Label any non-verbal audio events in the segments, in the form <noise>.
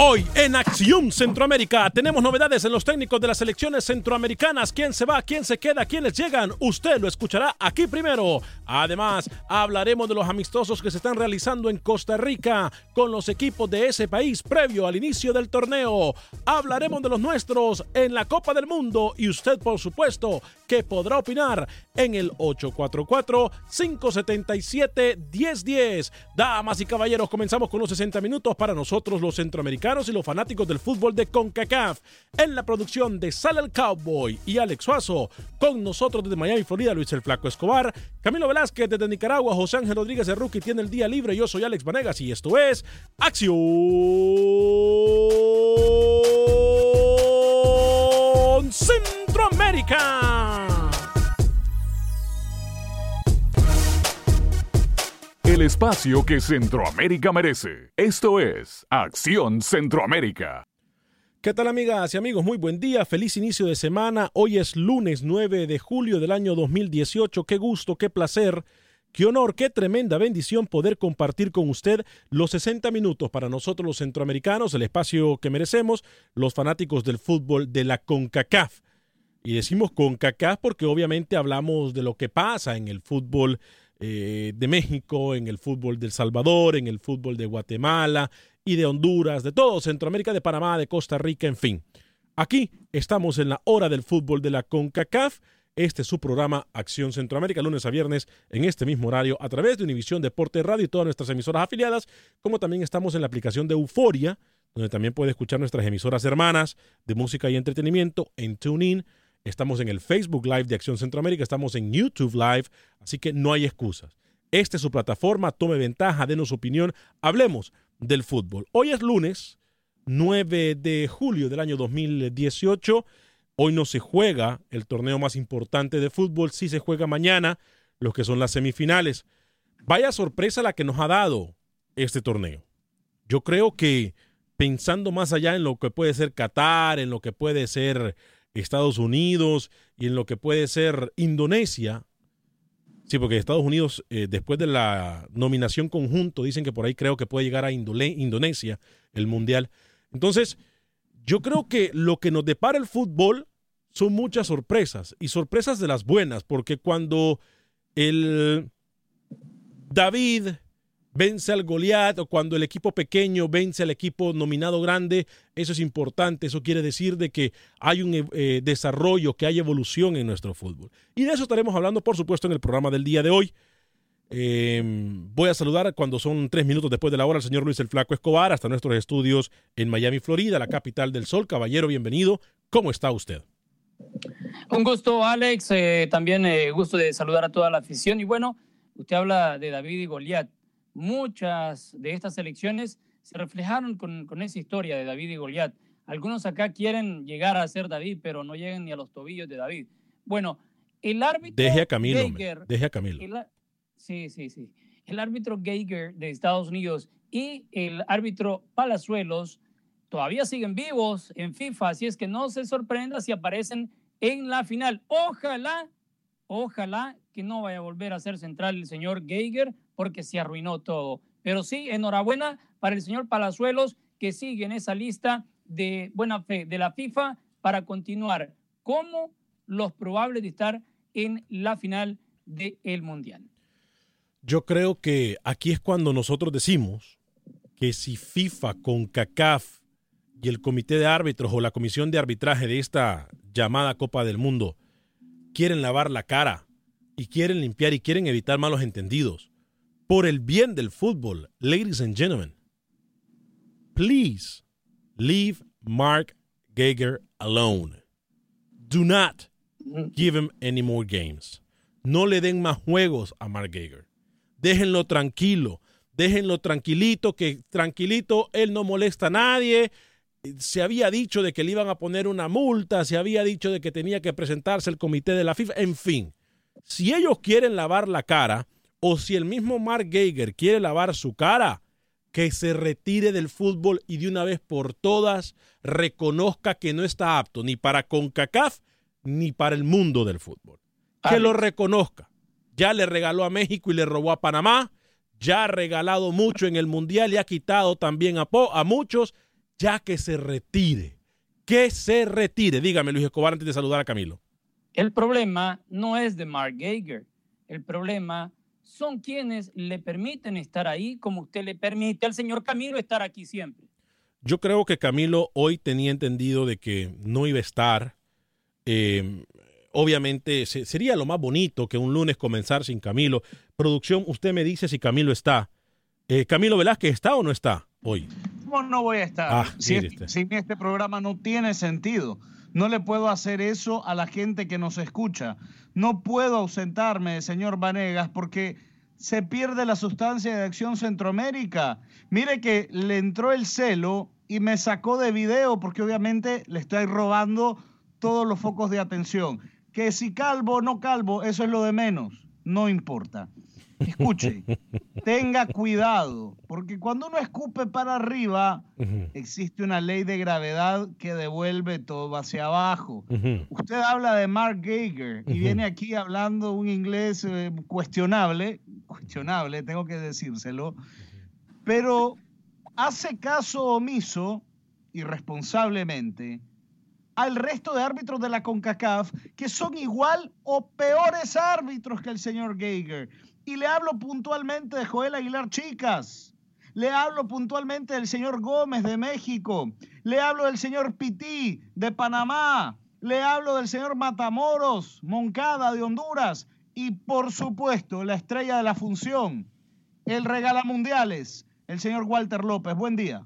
Hoy en Acción Centroamérica tenemos novedades en los técnicos de las selecciones centroamericanas. ¿Quién se va? ¿Quién se queda? ¿Quiénes llegan? Usted lo escuchará aquí primero. Además, hablaremos de los amistosos que se están realizando en Costa Rica con los equipos de ese país previo al inicio del torneo. Hablaremos de los nuestros en la Copa del Mundo y usted, por supuesto, que podrá opinar en el 844-577-1010. Damas y caballeros, comenzamos con los 60 minutos para nosotros los centroamericanos y los fanáticos del fútbol de CONCACAF. En la producción de Sale el Cowboy y Alex Suazo, con nosotros desde Miami, Florida, Luis el Flaco Escobar, Camilo Velázquez desde Nicaragua, José Ángel Rodríguez de Rookie tiene el día libre. Yo soy Alex Vanegas y esto es Acción Centroamérica. El espacio que Centroamérica merece. Esto es Acción Centroamérica. ¿Qué tal amigas y amigos? Muy buen día, feliz inicio de semana. Hoy es lunes 9 de julio del año 2018. Qué gusto, qué placer, qué honor, qué tremenda bendición poder compartir con usted los 60 minutos para nosotros los centroamericanos, el espacio que merecemos, los fanáticos del fútbol de la CONCACAF. Y decimos CONCACAF porque obviamente hablamos de lo que pasa en el fútbol eh, de México, en el fútbol del Salvador, en el fútbol de Guatemala y de Honduras, de todo Centroamérica, de Panamá, de Costa Rica, en fin. Aquí estamos en la hora del fútbol de la CONCACAF. Este es su programa Acción Centroamérica, lunes a viernes, en este mismo horario, a través de Univisión Deporte Radio y todas nuestras emisoras afiliadas, como también estamos en la aplicación de Euforia, donde también puede escuchar nuestras emisoras hermanas de música y entretenimiento en TuneIn, Estamos en el Facebook Live de Acción Centroamérica, estamos en YouTube Live, así que no hay excusas. Esta es su plataforma, tome ventaja, denos opinión, hablemos del fútbol. Hoy es lunes 9 de julio del año 2018. Hoy no se juega el torneo más importante de fútbol, sí se juega mañana, los que son las semifinales. Vaya sorpresa la que nos ha dado este torneo. Yo creo que pensando más allá en lo que puede ser Qatar, en lo que puede ser Estados Unidos y en lo que puede ser Indonesia. Sí, porque Estados Unidos, eh, después de la nominación conjunto, dicen que por ahí creo que puede llegar a Indonesia el Mundial. Entonces, yo creo que lo que nos depara el fútbol son muchas sorpresas y sorpresas de las buenas, porque cuando el David vence al Goliat o cuando el equipo pequeño vence al equipo nominado grande, eso es importante, eso quiere decir de que hay un eh, desarrollo, que hay evolución en nuestro fútbol. Y de eso estaremos hablando, por supuesto, en el programa del día de hoy. Em, voy a saludar cuando son tres minutos después de la hora al señor Luis el Flaco Escobar hasta nuestros estudios en Miami, Florida, la capital del sol. Caballero, bienvenido. ¿Cómo está usted? Un gusto, Alex. Eh, también eh, gusto de saludar a toda la afición. Y bueno, usted habla de David y Goliat muchas de estas elecciones se reflejaron con, esa historia de David y Goliat. Algunos acá quieren llegar a ser David, pero no llegan ni a los tobillos de David. Bueno, el árbitro. Deje a Camilo. deje a Camilo. sí, sí, sí. El árbitro Geiger de Estados Unidos y el árbitro Palazuelos todavía siguen vivos en FIFA, así es que no se sorprenda si aparecen en la final. Ojalá, ojalá que no vaya a volver a ser central el señor Geiger porque se arruinó todo. Pero sí, enhorabuena para el señor Palazuelos que sigue en esa lista de buena fe de la FIFA para continuar como los probables de estar en la final del Mundial. Yo creo que aquí es cuando nosotros decimos que si FIFA con CACAF y el comité de árbitros o la comisión de arbitraje de esta llamada Copa del Mundo quieren lavar la cara y quieren limpiar y quieren evitar malos entendidos por el bien del fútbol, ladies and gentlemen, please leave Mark Geiger alone. Do not give him any more games. No le den más juegos a Mark Geiger. Déjenlo tranquilo. Déjenlo tranquilito, que tranquilito, él no molesta a nadie. Se había dicho de que le iban a poner una multa, se había dicho de que tenía que presentarse el comité de la FIFA, en fin. Si ellos quieren lavar la cara, o si el mismo Mark Geiger quiere lavar su cara, que se retire del fútbol y de una vez por todas reconozca que no está apto ni para CONCACAF ni para el mundo del fútbol. Que lo reconozca. Ya le regaló a México y le robó a Panamá. Ya ha regalado mucho en el Mundial y ha quitado también a, a muchos. Ya que se retire. Que se retire. Dígame, Luis Escobar, antes de saludar a Camilo. El problema no es de Mark Geiger. El problema son quienes le permiten estar ahí como usted le permite al señor Camilo estar aquí siempre. Yo creo que Camilo hoy tenía entendido de que no iba a estar. Eh, obviamente sería lo más bonito que un lunes comenzar sin Camilo. Producción, usted me dice si Camilo está. Eh, Camilo Velázquez está o no está hoy. ¿Cómo no voy a estar? Ah, si, este, este programa no tiene sentido. No le puedo hacer eso a la gente que nos escucha. No puedo ausentarme, señor Vanegas, porque se pierde la sustancia de Acción Centroamérica. Mire que le entró el celo y me sacó de video porque obviamente le estoy robando todos los focos de atención. Que si calvo o no calvo, eso es lo de menos, no importa. Escuche, <laughs> tenga cuidado, porque cuando uno escupe para arriba, existe una ley de gravedad que devuelve todo hacia abajo. Usted habla de Mark Geiger y viene aquí hablando un inglés eh, cuestionable, cuestionable, tengo que decírselo, pero hace caso omiso, irresponsablemente, al resto de árbitros de la CONCACAF que son igual o peores árbitros que el señor Geiger. Y le hablo puntualmente de Joel Aguilar Chicas. Le hablo puntualmente del señor Gómez de México. Le hablo del señor Pití de Panamá. Le hablo del señor Matamoros, Moncada de Honduras. Y por supuesto, la estrella de la función, el regala mundiales, el señor Walter López. Buen día.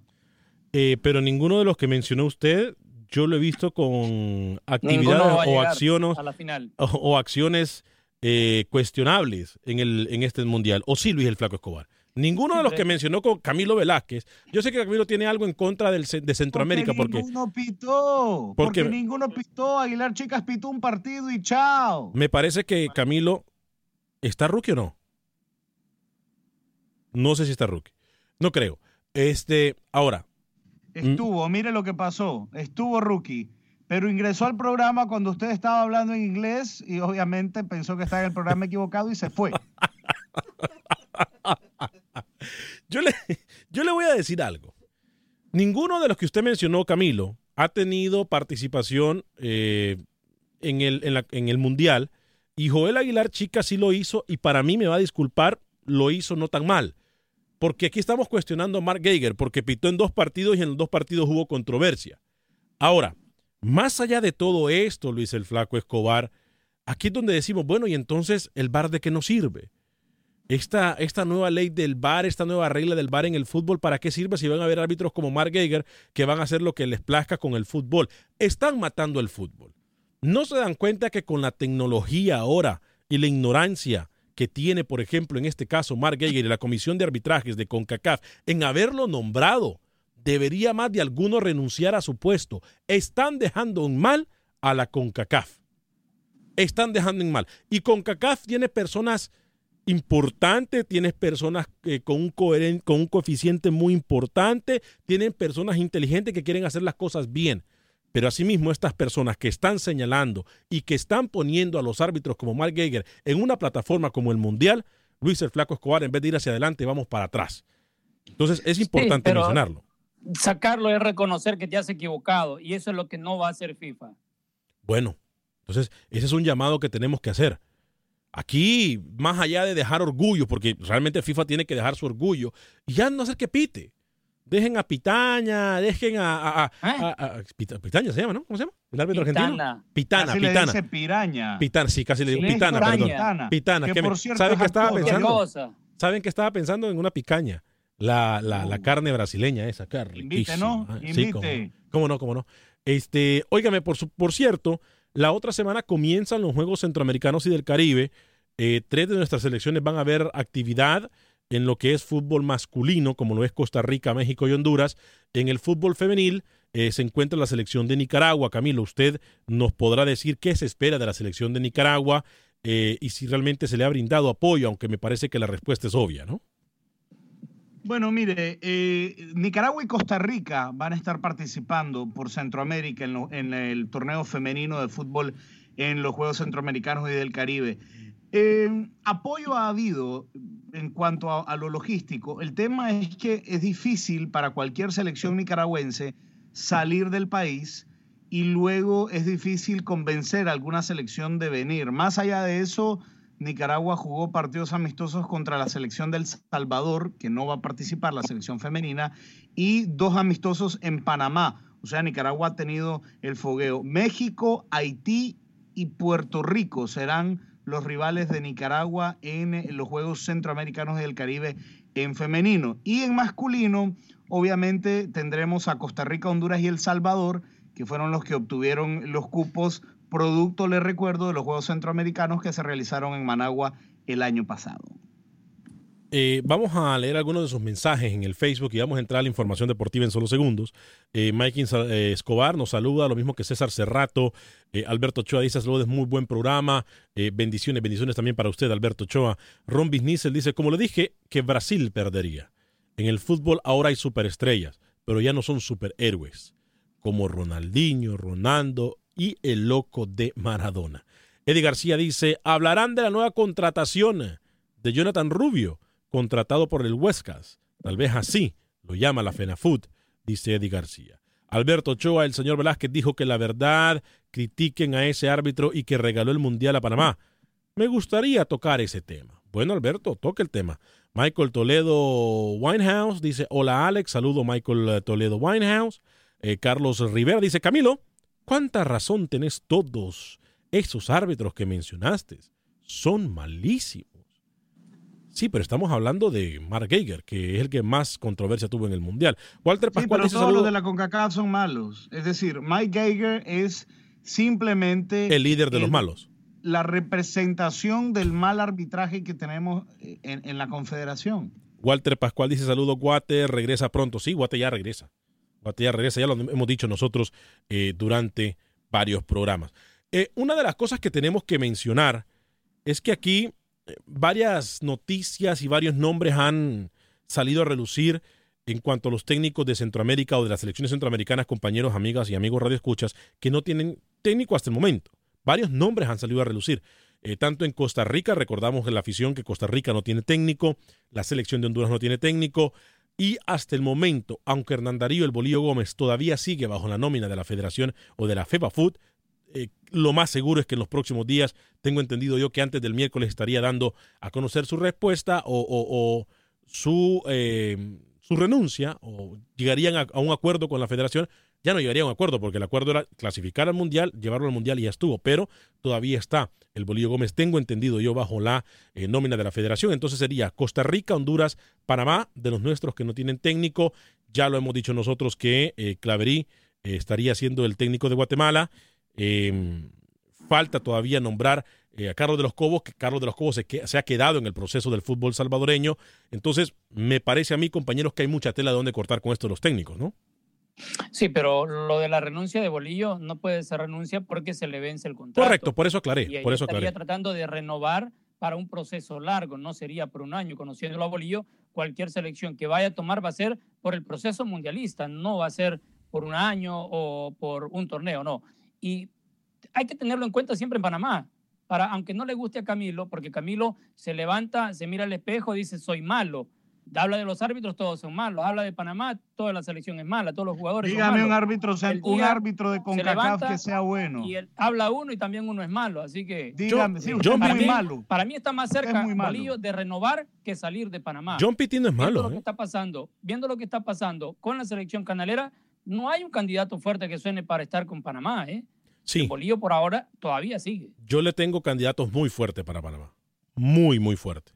Eh, pero ninguno de los que mencionó usted, yo lo he visto con actividades o acciones, o acciones eh, cuestionables en, el, en este mundial. O sí, Luis el Flaco Escobar. Ninguno de los que mencionó con Camilo Velázquez. Yo sé que Camilo tiene algo en contra del, de Centroamérica. Porque, ninguno pitó. Porque, ninguno pitó. Aguilar Chicas pitó un partido y chao. Me parece que Camilo. ¿Está rookie o no? No sé si está rookie. No creo. Este, ahora. Estuvo, mire lo que pasó. Estuvo rookie pero ingresó al programa cuando usted estaba hablando en inglés y obviamente pensó que estaba en el programa equivocado y se fue. <laughs> yo, le, yo le voy a decir algo. Ninguno de los que usted mencionó, Camilo, ha tenido participación eh, en, el, en, el Mundial y Joel Aguilar Chica sí lo hizo y para mí me va a disculpar, lo hizo no tan mal. Porque aquí estamos cuestionando a Mark Geiger porque pitó en dos partidos y en los dos partidos hubo controversia. Ahora, más allá de todo esto, Luis el Flaco Escobar, aquí es donde decimos, bueno, y entonces el VAR de qué nos sirve? Esta, esta nueva ley del VAR, esta nueva regla del VAR en el fútbol, ¿para qué sirve si van a haber árbitros como Mark Geiger que van a hacer lo que les plazca con el fútbol? Están matando el fútbol. ¿No se dan cuenta que con la tecnología ahora y la ignorancia que tiene, por ejemplo, en este caso, Mark Geiger y la Comisión de Arbitrajes de CONCACAF en haberlo nombrado debería más de alguno renunciar a su puesto. Están dejando en mal a la CONCACAF. Están dejando en mal. Y CONCACAF tiene personas importantes, tienes personas eh, con, un con un coeficiente muy importante, tienen personas inteligentes que quieren hacer las cosas bien. Pero asimismo, estas personas que están señalando y que están poniendo a los árbitros como Mark Geiger en una plataforma como el Mundial, Luis el Flaco Escobar, en vez de ir hacia adelante, vamos para atrás. Entonces, es importante mencionarlo. Sacarlo es reconocer que te has equivocado y eso es lo que no va a hacer FIFA. Bueno, entonces, ese es un llamado que tenemos que hacer. Aquí, más allá de dejar orgullo, porque realmente FIFA tiene que dejar su orgullo, y ya no hacer que pite. Dejen a Pitaña, dejen a. ¿Eh? Pitaña se llama, ¿no? ¿Cómo se llama? El árbitro argentino. Pitana, casi Pitana. Le dice piraña. Pitana, sí, casi le digo Pitana, perdón. Pitana. Que, por cierto, ¿Saben qué estaba pensando? ¿Saben que estaba pensando en una picaña? La, la, la carne brasileña esa, carne. Invite, ¿no? Invite. Sí, cómo, no, cómo no. Este, óigame, por, por cierto, la otra semana comienzan los Juegos Centroamericanos y del Caribe. Eh, tres de nuestras selecciones van a ver actividad en lo que es fútbol masculino, como lo es Costa Rica, México y Honduras. En el fútbol femenil eh, se encuentra la selección de Nicaragua. Camilo, usted nos podrá decir qué se espera de la selección de Nicaragua eh, y si realmente se le ha brindado apoyo, aunque me parece que la respuesta es obvia, ¿no? Bueno, mire, eh, Nicaragua y Costa Rica van a estar participando por Centroamérica en, el torneo femenino de fútbol en los Juegos Centroamericanos y del Caribe. Eh, apoyo ha habido en cuanto a, lo logístico. El tema es que es difícil para cualquier selección nicaragüense salir del país y luego es difícil convencer a alguna selección de venir. Más allá de eso, Nicaragua jugó partidos amistosos contra la selección del Salvador, que no va a participar, la selección femenina, y dos amistosos en Panamá. O sea, Nicaragua ha tenido el fogueo. México, Haití y Puerto Rico serán los rivales de Nicaragua en los Juegos Centroamericanos del Caribe en femenino. Y en masculino, obviamente, tendremos a Costa Rica, Honduras y El Salvador, que fueron los que obtuvieron los cupos, producto, les recuerdo, de los Juegos Centroamericanos que se realizaron en Managua el año pasado. Eh, vamos a leer algunos de sus mensajes en el Facebook y vamos a entrar a la información deportiva en solo segundos. Eh, Mike eh, Escobar nos saluda, lo mismo que César Cerrato. Eh, Alberto Ochoa dice saludos, muy buen programa. bendiciones, bendiciones también para usted, Alberto Ochoa. Ron Bisnicel dice, como le dije, que Brasil perdería. En el fútbol ahora hay superestrellas, pero ya no son superhéroes, como Ronaldinho, Ronaldo y el loco de Maradona. Eddie García dice, hablarán de la nueva contratación de Jonathan Rubio contratado por el Huescas. Tal vez así lo llama la FENAFUT, dice Eddie García. Alberto Ochoa, el señor Velázquez, dijo que la verdad critiquen a ese árbitro y que regaló el Mundial a Panamá. Me gustaría tocar ese tema. Bueno, Alberto, toque el tema. Michael Toledo Winehouse dice, hola Alex, saludo Michael Toledo Winehouse. Eh, Carlos Rivera dice, Camilo, ¿cuánta razón tenés todos esos árbitros que mencionaste? Son malísimos. Sí, pero estamos hablando de Mark Geiger, que es el que más controversia tuvo en el Mundial. Walter Pascual sí, pero todos los de la CONCACAF son malos. Es decir, Mike Geiger es simplemente... El líder de los malos. La representación del mal arbitraje que tenemos en, la confederación. Walter Pascual dice saludo, Guate, regresa pronto. Sí, Guate ya regresa. Ya regresa, ya lo hemos dicho nosotros eh, durante varios programas. Eh, una de las cosas que tenemos que mencionar es que aquí varias noticias y varios nombres han salido a relucir en cuanto a los técnicos de Centroamérica o de las selecciones centroamericanas, compañeros, amigas y amigos radioescuchas, que no tienen técnico hasta el momento. Varios nombres han salido a relucir. Eh, tanto en Costa Rica, recordamos en la afición que Costa Rica no tiene técnico, la selección de Honduras no tiene técnico, y hasta el momento, aunque Hernán Darío El Bolillo Gómez todavía sigue bajo la nómina de la federación o de la FEBA Food, eh, lo más seguro es que en los próximos días, tengo entendido yo que antes del miércoles estaría dando a conocer su respuesta o, su, eh, su renuncia o llegarían a, un acuerdo con la federación. Ya no llegaría a un acuerdo porque el acuerdo era clasificar al Mundial, llevarlo al Mundial y ya estuvo, pero todavía está el Bolillo Gómez, tengo entendido yo, bajo la eh, nómina de la federación. Entonces sería Costa Rica, Honduras, Panamá, de los nuestros que no tienen técnico. Ya lo hemos dicho nosotros que Claverí estaría siendo el técnico de Guatemala. Em, falta todavía nombrar eh, a Carlos de los Cobos, que Carlos de los Cobos se, se, ha quedado en el proceso del fútbol salvadoreño. Entonces, me parece a mí, compañeros, que hay mucha tela de donde cortar con esto los técnicos, ¿no? Sí, pero lo de la renuncia de Bolillo no puede ser renuncia porque se le vence el contrato. Correcto, por eso aclaré. Y por eso estaría aclaré. tratando de renovar para un proceso largo, no sería por un año. Conociéndolo a Bolillo, cualquier selección que vaya a tomar va a ser por el proceso mundialista, no va a ser por un año o por un torneo, no. Y hay que tenerlo en cuenta siempre en Panamá, para, aunque no le guste a Camilo, porque Camilo se levanta, se mira al espejo, dice soy malo. Habla de los árbitros, todos son malos. Habla de Panamá, toda la selección es mala, todos los jugadores Dígame son un árbitro, un árbitro de CONCACAF que sea bueno. Y él habla uno y también uno es malo, así que Dígame, sí, usted para, mí, malo. para mí está más cerca Bolillo de renovar que salir de Panamá. John Pitino es malo. Viendo lo ¿eh? que está pasando, viendo lo que está pasando con la selección canalera, no hay un candidato fuerte que suene para estar con Panamá, ¿eh? Sí. Bolillo por ahora todavía sigue. Yo le tengo candidatos muy fuertes para Panamá. Muy, muy fuerte.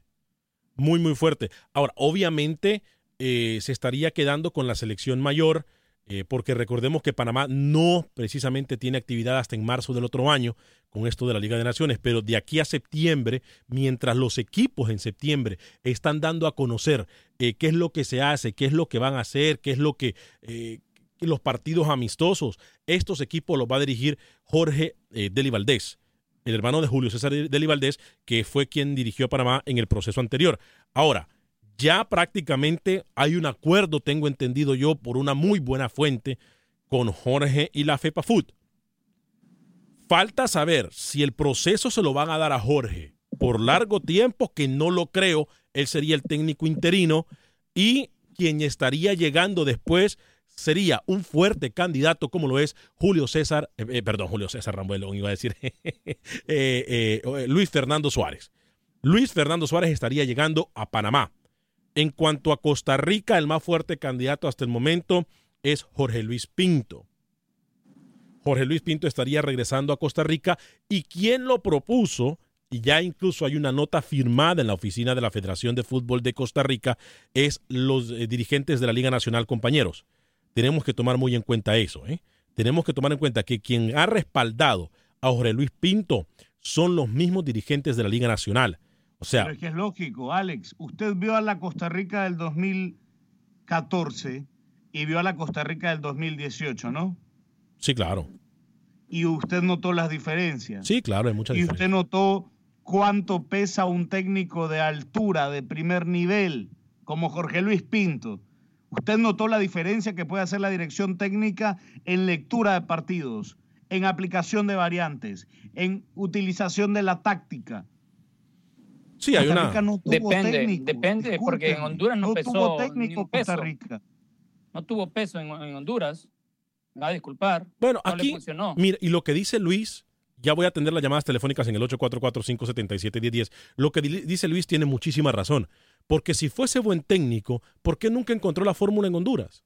Muy, muy fuerte. Ahora, obviamente eh, se estaría quedando con la selección mayor, eh, porque recordemos que Panamá no precisamente tiene actividad hasta en marzo del otro año con esto de la Liga de Naciones, pero de aquí a septiembre, mientras los equipos en septiembre están dando a conocer eh, qué es lo que se hace, qué es lo que van a hacer, qué es lo que los partidos amistosos. Estos equipos los va a dirigir Jorge eh, Deli Valdés, el hermano de Julio César Deli Valdés, que fue quien dirigió a Panamá en el proceso anterior. Ahora, ya prácticamente hay un acuerdo, tengo entendido yo, por una muy buena fuente con Jorge y la FEPA Food. Falta saber si el proceso se lo van a dar a Jorge por largo tiempo, que no lo creo, él sería el técnico interino, y quien estaría llegando después sería un fuerte candidato como lo es Julio César, eh, eh, perdón, Julio César Rambuelo, iba a decir <laughs> eh, Luis Fernando Suárez. Luis Fernando Suárez estaría llegando a Panamá. En cuanto a Costa Rica, el más fuerte candidato hasta el momento es Jorge Luis Pinto. Jorge Luis Pinto estaría regresando a Costa Rica y quien lo propuso, y ya incluso hay una nota firmada en la oficina de la Federación de Fútbol de Costa Rica, es los dirigentes de la Liga Nacional, compañeros tenemos que tomar muy en cuenta eso. ¿eh? Tenemos que tomar en cuenta que quien ha respaldado a Jorge Luis Pinto son los mismos dirigentes de la Liga Nacional. O sea, Pero es que es lógico, Alex. Usted vio a la Costa Rica del 2014 y vio a la Costa Rica del 2018, ¿no? Sí, claro. Y usted notó las diferencias. Sí, claro, hay muchas Y diferencias. usted notó cuánto pesa un técnico de altura, de primer nivel, como Jorge Luis Pinto. Usted notó la diferencia que puede hacer la dirección técnica en lectura de partidos, en aplicación de variantes, en utilización de la táctica. Sí, hay Costa una. Rica no tuvo Depende, técnico, depende, porque en. Honduras no, pesó tuvo ni técnico peso. Costa Rica. No tuvo peso en, en Honduras. Me va a disculpar. Bueno, no le aquí, funcionó. mira, y lo que dice Luis, ya voy a atender las llamadas telefónicas en el 844-577-1010. Lo que di- dice Luis tiene muchísima razón. Porque si fuese buen técnico, ¿por qué nunca encontró la fórmula en Honduras?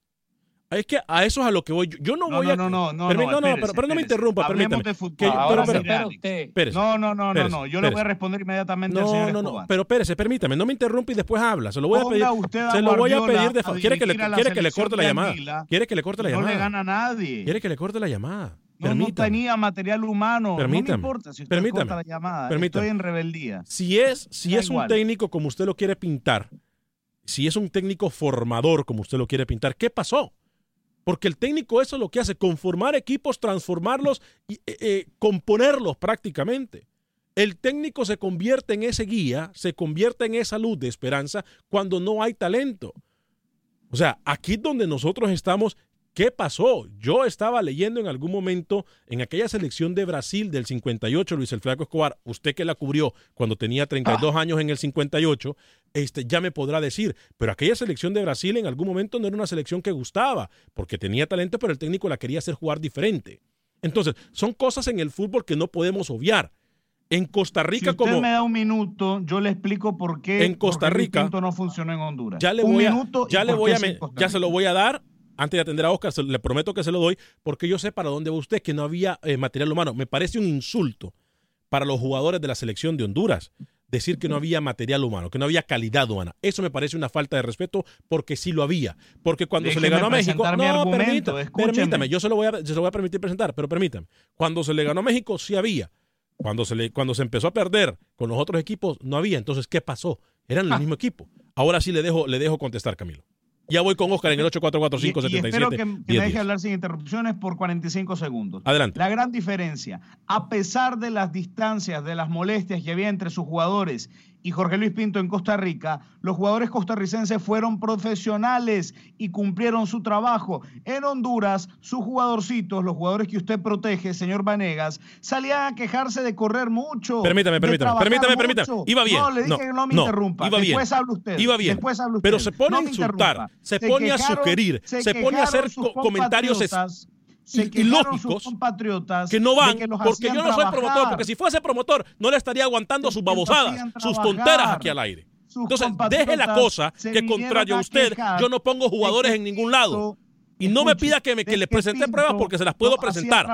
Es que a eso es a lo que voy. Yo- no, No, voy no, a. no, no, no, Permi- no, no, no, espérese, pero, pero no me interrumpa, permítame. de fútbol. Que- pero, pero- usted. No, no, no, no, no. Yo le voy a responder inmediatamente al No, señor no, no, Escobar. pero espérese, permítame, no me interrumpa y después habla. Se lo voy a pedir. a Se lo voy a pedir de favor. ¿Quiere que le, quiere que le corte la llamada? ¿Quiere que le corte la no llamada? le gana a nadie. ¿Quiere que le corte la llamada? No, no tenía material humano. Permítame. No me importa si usted Permítame. corta la llamada. Permítame. Estoy en rebeldía. Si es, si Da es un técnico como usted lo quiere pintar, si es un técnico formador como usted lo quiere pintar, ¿qué pasó? Porque el técnico eso es lo que hace, conformar equipos, transformarlos y eh, eh, componerlos prácticamente. El técnico se convierte en ese guía, se convierte en esa luz de esperanza cuando no hay talento. O sea, aquí es donde nosotros estamos, ¿qué pasó? Yo estaba leyendo en algún momento en aquella selección de Brasil del 58, Luis el Flaco Escobar, usted que la cubrió cuando tenía 32 años en el 58, este, ya me podrá decir, pero aquella selección de Brasil en algún momento no era una selección que gustaba, porque tenía talento, pero el técnico la quería hacer jugar diferente. Entonces, son cosas en el fútbol que no podemos obviar. En Costa Si Rica, usted como me da un minuto, yo le explico por qué En Costa Rica, no funcionó en Honduras. ya le un voy a, ya le voy a, ya se lo voy a dar antes de atender a Oscar, se- le prometo que se lo doy, porque yo sé para dónde va usted, que no había eh, material humano. Me parece un insulto para los jugadores de la selección de Honduras decir que no había material humano, que no había calidad humana. Eso me parece una falta de respeto porque sí lo había. Porque cuando se le ganó a México, no, permítame, permítame, yo se lo, voy a, se lo voy a permitir presentar, pero permítame. Cuando se le ganó a México, sí había. Cuando se, le, cuando se empezó a perder con los otros equipos, no había. Entonces, ¿qué pasó? Eran el ah. mismo equipo. Ahora sí le dejo, le dejo contestar, Camilo. Ya voy con Oscar en el 844577. espero que, que me deje hablar sin interrupciones por 45 segundos. Adelante. La gran diferencia, a pesar de las distancias, de las molestias que había entre sus jugadores y Jorge Luis Pinto en Costa Rica, los jugadores costarricenses fueron profesionales y cumplieron su trabajo. En Honduras, sus jugadorcitos, los jugadores que usted protege, señor Vanegas, salían a quejarse de correr mucho. Permítame, permítame, permítame, permítame. Iba bien. No, le dije que no me interrumpa. Iba bien. Después habla usted. Iba bien. Después habla usted. Pero se pone a insultar, se, pone a sugerir, se, pone a hacer comentarios y, lógicos que no van, porque yo no soy promotor, porque si fuese promotor no le estaría aguantando sus babosadas, sus tonteras aquí al aire. Entonces, deje la cosa que contrario a usted, yo no pongo jugadores en ningún lado. Y no me pida que, me, que le presente pruebas porque se las puedo presentar.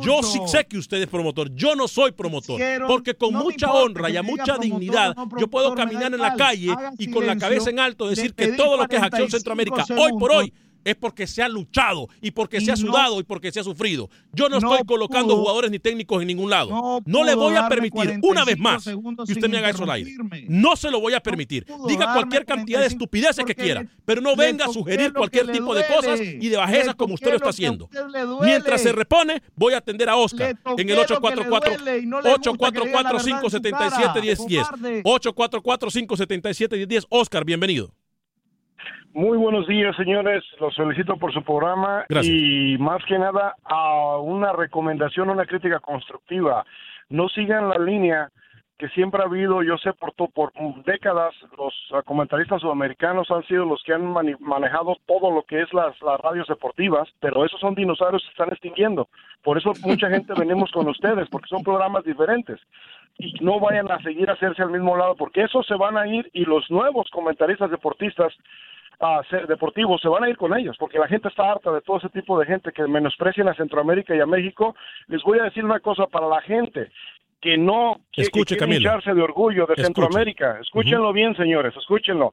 Yo sí sé que usted es promotor. Yo no soy promotor. Porque con mucha honra y a mucha dignidad, yo puedo caminar en la calle y con la cabeza en alto decir que todo lo que es Acción Centroamérica, hoy por hoy, es porque se ha luchado y porque se ha sudado y porque se ha sufrido. Yo no, estoy colocando jugadores ni técnicos en ningún lado. No, le voy a permitir una vez más que usted me haga eso al aire. No se lo voy a permitir. Diga cualquier cantidad de estupideces que quiera, pero no venga a sugerir cualquier tipo de cosas y de bajezas como usted lo está haciendo. Mientras se repone, voy a atender a Oscar en el 844 844 577 1010. 844 577 1010. Oscar, bienvenido. Muy buenos días, señores. Los felicito por su programa y más que nada a una recomendación, una crítica constructiva. No sigan la línea que siempre ha habido, yo sé por, por décadas, los comentaristas sudamericanos han sido los que han manejado todo lo que es las, las radios deportivas, pero esos son dinosaurios que se están extinguiendo. Por eso mucha <laughs> gente venimos con ustedes, porque son programas diferentes. Y no vayan a seguir a hacerse al mismo lado, porque esos se van a ir y los nuevos comentaristas deportistas deportivos se van a ir con ellos, porque la gente está harta de todo ese tipo de gente que menosprecian a Centroamérica y a México. Les voy a decir una cosa para la gente que no Escuche, quiere hincharse de orgullo de Centroamérica. Escúchenlo bien, señores, escúchenlo.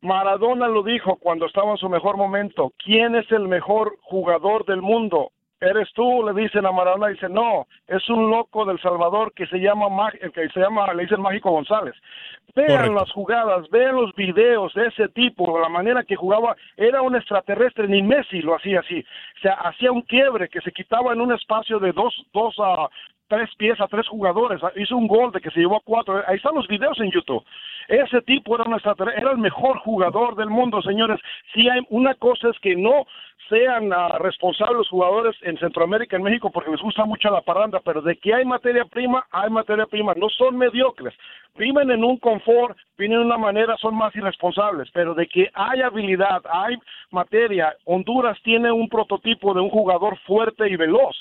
Maradona lo dijo cuando estaba en su mejor momento. ¿Quién es el mejor jugador del mundo? Eres tú, le dicen a Maradona, dice, no, es un loco del Salvador que se llama, que se llama, le dicen Mágico González. Vean las jugadas, vean los videos de ese tipo, la manera que jugaba, era un extraterrestre, ni Messi lo hacía así. O sea, hacía un quiebre que se quitaba en un espacio de dos, dos a tres pies a tres jugadores, hizo un gol de que se llevó a cuatro, ahí están los videos en YouTube. Ese tipo era, un era el mejor jugador del mundo, señores. Si hay una cosa es que no sean uh, responsables los jugadores en Centroamérica, en México, porque les gusta mucho la parranda, pero de que hay materia prima, hay materia prima, no son mediocres, viven en un confort, viven de una manera, son más irresponsables, pero de que hay habilidad, hay materia, Honduras tiene un prototipo de un jugador fuerte y veloz,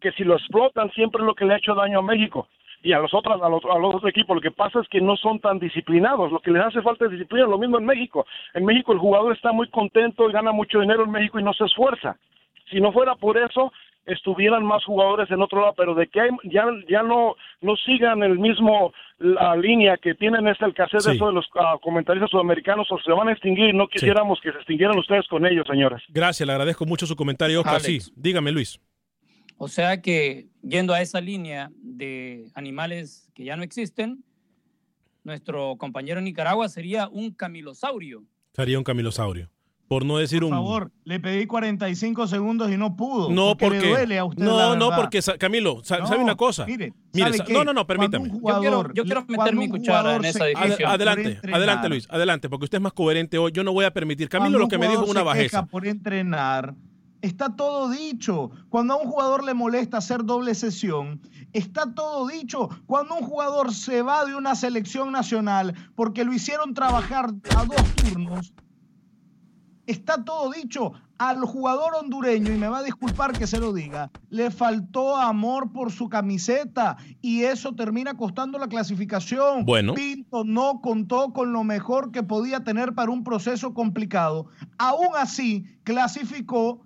que si lo explotan siempre es lo que le ha hecho daño a México y a los otros a los, a los otros equipos. Lo que pasa es que no son tan disciplinados. Lo que les hace falta es disciplina. Lo mismo en México. En México el jugador está muy contento y gana mucho dinero en México y no se esfuerza. Si no fuera por eso, estuvieran más jugadores en otro lado, pero de que ya, ya no, no sigan el mismo la línea que tienen esta el de eso de los uh, comentaristas sudamericanos o se van a extinguir no quisiéramos que se extinguieran ustedes con ellos, señores. Gracias, le agradezco mucho su comentario, Oscar. Sí, dígame, Luis. O sea que yendo a esa línea de animales que ya no existen, nuestro compañero en Nicaragua sería un camilosaurio. Sería un camilosaurio. Por no decir un. Por favor, le pedí 45 segundos y no pudo. No, porque. Le duele a usted no, no, porque, Camilo, ¿sabe una cosa? Mire, mire no, no, no, permítame. yo, quiero, meter mi cuchara en esa discusión. Adelante, adelante, Luis, adelante, porque usted es más coherente hoy. Yo no voy a permitir. Camilo lo que me dijo es una bajeza. por entrenar Está todo dicho. Cuando a un jugador le molesta hacer doble sesión, está todo dicho. Cuando un jugador se va de una selección nacional porque lo hicieron trabajar a dos turnos, está todo dicho. Al jugador hondureño, y me va a disculpar que se lo diga, le faltó amor por su camiseta y eso termina costando la clasificación. Bueno. Pinto no contó con lo mejor que podía tener para un proceso complicado. Aún así, clasificó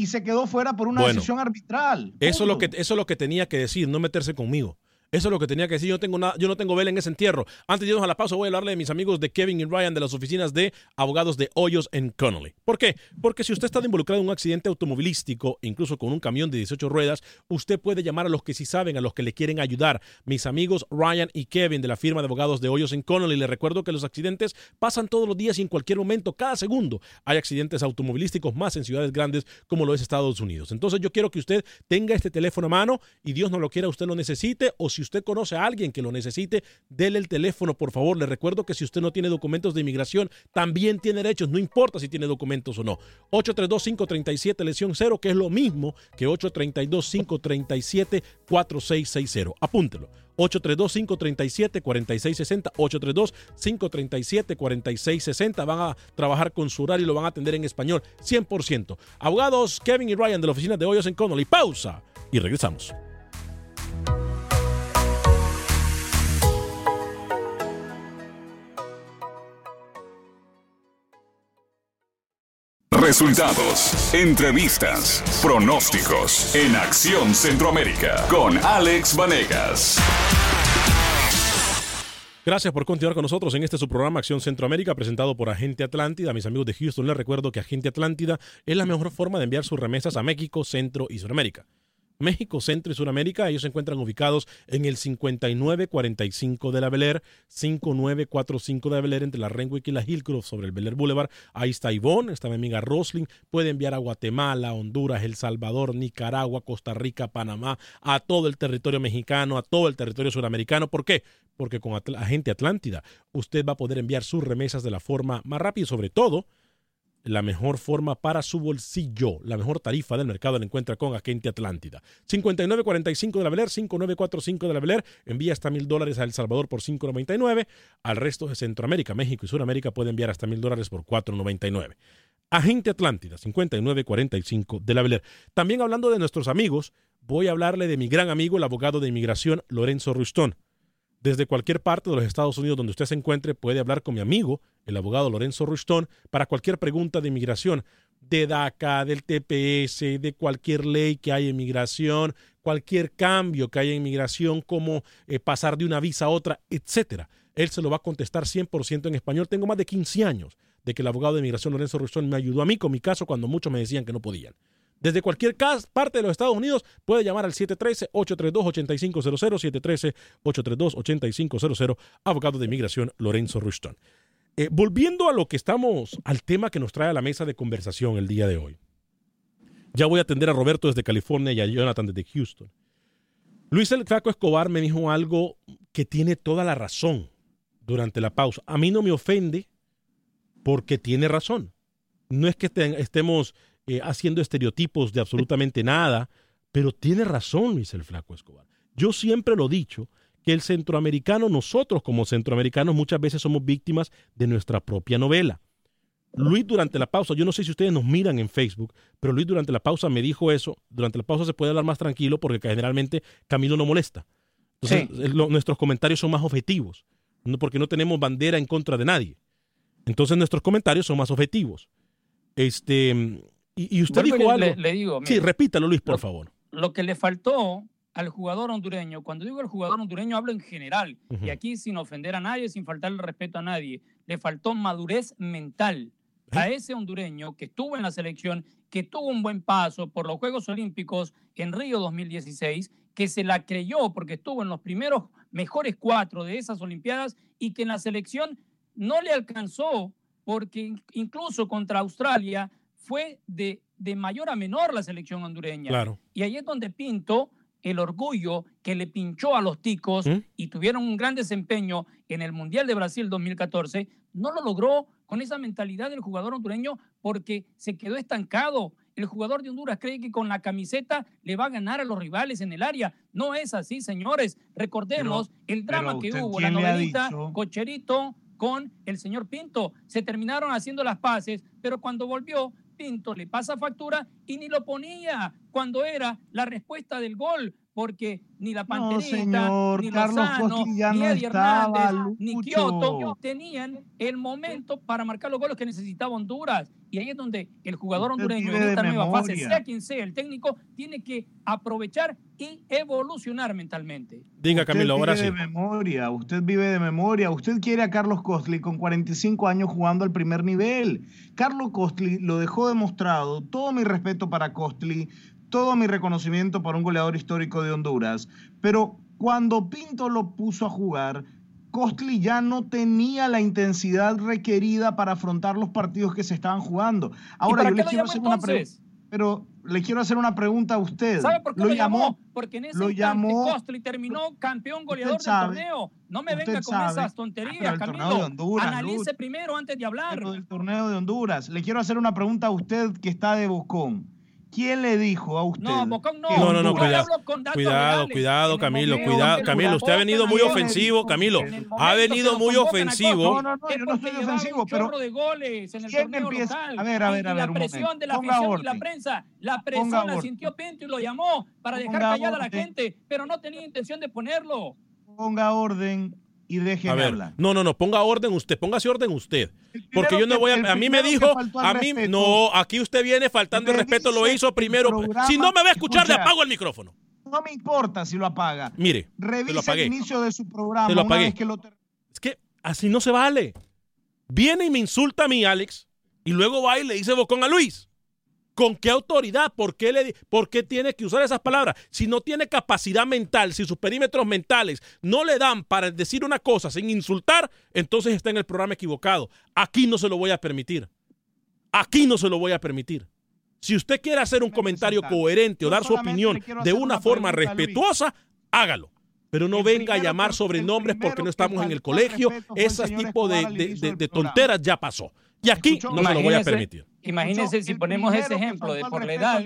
y se quedó fuera por una decisión arbitral. Eso es, lo que, eso es lo que tenía que decir, no meterse conmigo. Eso es lo que tenía que decir. Yo, tengo nada, yo no tengo vela en ese entierro. Antes de irnos a la pausa, voy a hablarle de mis amigos de Kevin y Ryan de las oficinas de abogados de Hoyos en Connolly. ¿Por qué? Porque si usted está involucrado en un accidente automovilístico, incluso con un camión de 18 ruedas, usted puede llamar a los que sí saben, a los que le quieren ayudar. Mis amigos Ryan y Kevin de la firma de abogados de Hoyos en Connolly. Les recuerdo que los accidentes pasan todos los días y en cualquier momento, cada segundo. Hay accidentes automovilísticos más en ciudades grandes como lo es Estados Unidos. Entonces yo quiero que usted tenga este teléfono a mano y Dios no lo quiera, usted lo necesite o si usted conoce a alguien que lo necesite, dele el teléfono, por favor. Le recuerdo que si usted no tiene documentos de inmigración, también tiene derechos, no importa si tiene documentos o no. 832-537 lesión cero, que es lo mismo que 832-537-4660. Apúntelo. 832-537-4660, 832-537-4660. Van a trabajar con su horario y lo van a atender en español 100%. Abogados Kevin y Ryan de la oficina de Hoyos en Connolly. Pausa y regresamos. Resultados, entrevistas, pronósticos en Acción Centroamérica con Alex Vanegas. Gracias por continuar con nosotros en este su programa Acción Centroamérica presentado por Agente Atlántida. Mis amigos de Houston les recuerdo que Agente Atlántida es la mejor forma de enviar sus remesas a México, Centro y Sudamérica. México, Centro y Sudamérica. Ellos se encuentran ubicados en el 5945 de la Bel 5945 de la Bel entre la Renwick y la Hillcroft sobre el Bel Boulevard. Ahí está Ivonne, está mi amiga Rosling. Puede enviar a Guatemala, Honduras, El Salvador, Nicaragua, Costa Rica, Panamá, a todo el territorio mexicano, a todo el territorio sudamericano. ¿Por qué? Porque con Agente Atlántida usted va a poder enviar sus remesas de la forma más rápida y sobre todo la mejor forma para su bolsillo. La mejor tarifa del mercado la encuentra con Agente Atlántida. 5945 de la Beler, 5945 de la Beler. Envía hasta mil dólares a El Salvador por 5.99. Al resto de Centroamérica, México y Sudamérica puede enviar hasta mil dólares por 4.99. Agente Atlántida, 5945 de la Beler. También hablando de nuestros amigos, voy a hablarle de mi gran amigo, el abogado de inmigración, Lorenzo Rustón. Desde cualquier parte de los Estados Unidos donde usted se encuentre, puede hablar con mi amigo, el abogado Lorenzo Ruston, para cualquier pregunta de inmigración, de DACA, del TPS, de cualquier ley que haya inmigración, cualquier cambio que haya en inmigración, como eh, pasar de una visa a otra, etcétera. Él se lo va a contestar 100% en español. Tengo más de 15 años de que el abogado de inmigración Lorenzo Ruston me ayudó a mí con mi caso cuando muchos me decían que no podían. Desde cualquier parte de los Estados Unidos puede llamar al 713-832-8500, 713-832-8500, abogado de inmigración Lorenzo Rushton. Eh, volviendo a lo que estamos, al tema que nos trae a la mesa de conversación el día de hoy. Ya voy a atender a Roberto desde California y a Jonathan desde Houston. Luis el Flaco Escobar me dijo algo que tiene toda la razón durante la pausa. A mí no me ofende porque tiene razón. No es que estemos eh, haciendo estereotipos de absolutamente nada, pero tiene razón Luis el Flaco Escobar. Yo siempre lo he dicho, que el centroamericano, nosotros como centroamericanos muchas veces somos víctimas de nuestra propia novela. Luis durante la pausa, yo no sé si ustedes nos miran en Facebook, pero Luis durante la pausa me dijo eso, durante la pausa se puede hablar más tranquilo porque generalmente Camilo no molesta. Entonces, nuestros comentarios son más objetivos, no, porque no tenemos bandera en contra de nadie. Entonces nuestros comentarios son más objetivos. Este, y, usted dijo algo. Le, digo, sí, repítalo, Luis, por favor. Lo que le faltó al jugador hondureño, cuando digo el jugador hondureño hablo en general, y aquí sin ofender a nadie, sin faltarle respeto a nadie, le faltó madurez mental a ¿Eh? ese hondureño que estuvo en la selección, que tuvo un buen paso por los Juegos Olímpicos en Río 2016, que se la creyó porque estuvo en los primeros mejores cuatro de esas Olimpiadas y que en la selección no le alcanzó porque incluso contra Australia fue de, de mayor a menor la selección hondureña. Claro. Y ahí es donde Pinto el orgullo que le pinchó a los ticos ¿Mm? y tuvieron un gran desempeño en el Mundial de Brasil 2014, no lo logró con esa mentalidad del jugador hondureño porque se quedó estancado. El jugador de Honduras cree que con la camiseta le va a ganar a los rivales en el área. No es así, señores. Recordemos el drama que hubo, la novelita Cocherito con el señor Pinto. Se terminaron haciendo las paces, pero cuando volvió Le pasa factura y ni lo ponía cuando era la respuesta del gol porque ni la Panterita, ni Lozano, ni Eddie Hernández, ni Kioto tenían el momento para marcar los goles que necesitaba Honduras. Y ahí es donde el jugador hondureño en esta nueva fase, sea quien sea el técnico, tiene que aprovechar y evolucionar mentalmente. Diga Camilo, ahora sí. de memoria, usted vive de memoria. Usted quiere a Carlos Costly con 45 años jugando al primer nivel. Carlos Costly lo dejó demostrado. Todo mi respeto para Costly todo mi reconocimiento para un goleador histórico de Honduras, pero cuando Pinto lo puso a jugar, Costly ya no tenía la intensidad requerida para afrontar los partidos que se estaban jugando. Ahora yo le quiero hacer una pregunta, pero le quiero hacer una pregunta a usted. ¿Sabe por qué lo, llamó? Porque en ese lo llamó, Costly terminó campeón goleador del torneo. No me venga con esas tonterías, Camilo. Analice primero antes de hablar. Pero del torneo de Honduras. Le quiero hacer una pregunta a usted que está de bocón. ¿Quién le dijo a usted? No, Bocón no. No, no, no, cuidado. Cuidado, cuidado, Camilo, cuidado. Camilo, usted ha venido muy ofensivo, Camilo. Ha venido muy ofensivo. No, no, no, yo no estoy ofensivo, pero. de goles en el ¿Quién empieza? A ver, a ver, a ver. La presión de la afición y la prensa. La presión la sintió Pinto y lo llamó para dejar callada a la gente, pero no tenía intención de ponerlo. Ponga orden y déjeme hablar. No, no, no, ponga orden usted, póngase orden usted. Porque yo no voy a. A mí me dijo, a mí. No, aquí usted viene faltando el respeto, lo hizo primero. Si no me va a escuchar, le apago el micrófono. No me importa si lo apaga. Mire, revise el inicio de su programa. lo apagué. Es que así no se vale. Viene y me insulta a mí, Alex, y luego va y le dice bocón a Luis. ¿Con qué autoridad? ¿Por qué, le, ¿Por qué tiene que usar esas palabras? Si no tiene capacidad mental, si sus perímetros mentales no le dan para decir una cosa sin insultar, entonces está en el programa equivocado. Aquí no se lo voy a permitir. Aquí no se lo voy a permitir. Si usted quiere hacer un comentario coherente o dar su opinión de una forma respetuosa, hágalo. Pero no venga a llamar sobrenombres porque no estamos en el colegio. Ese tipo de tonteras ya pasó. Y aquí no se lo voy a permitir. Imagínense si ponemos ese ejemplo de por la edad.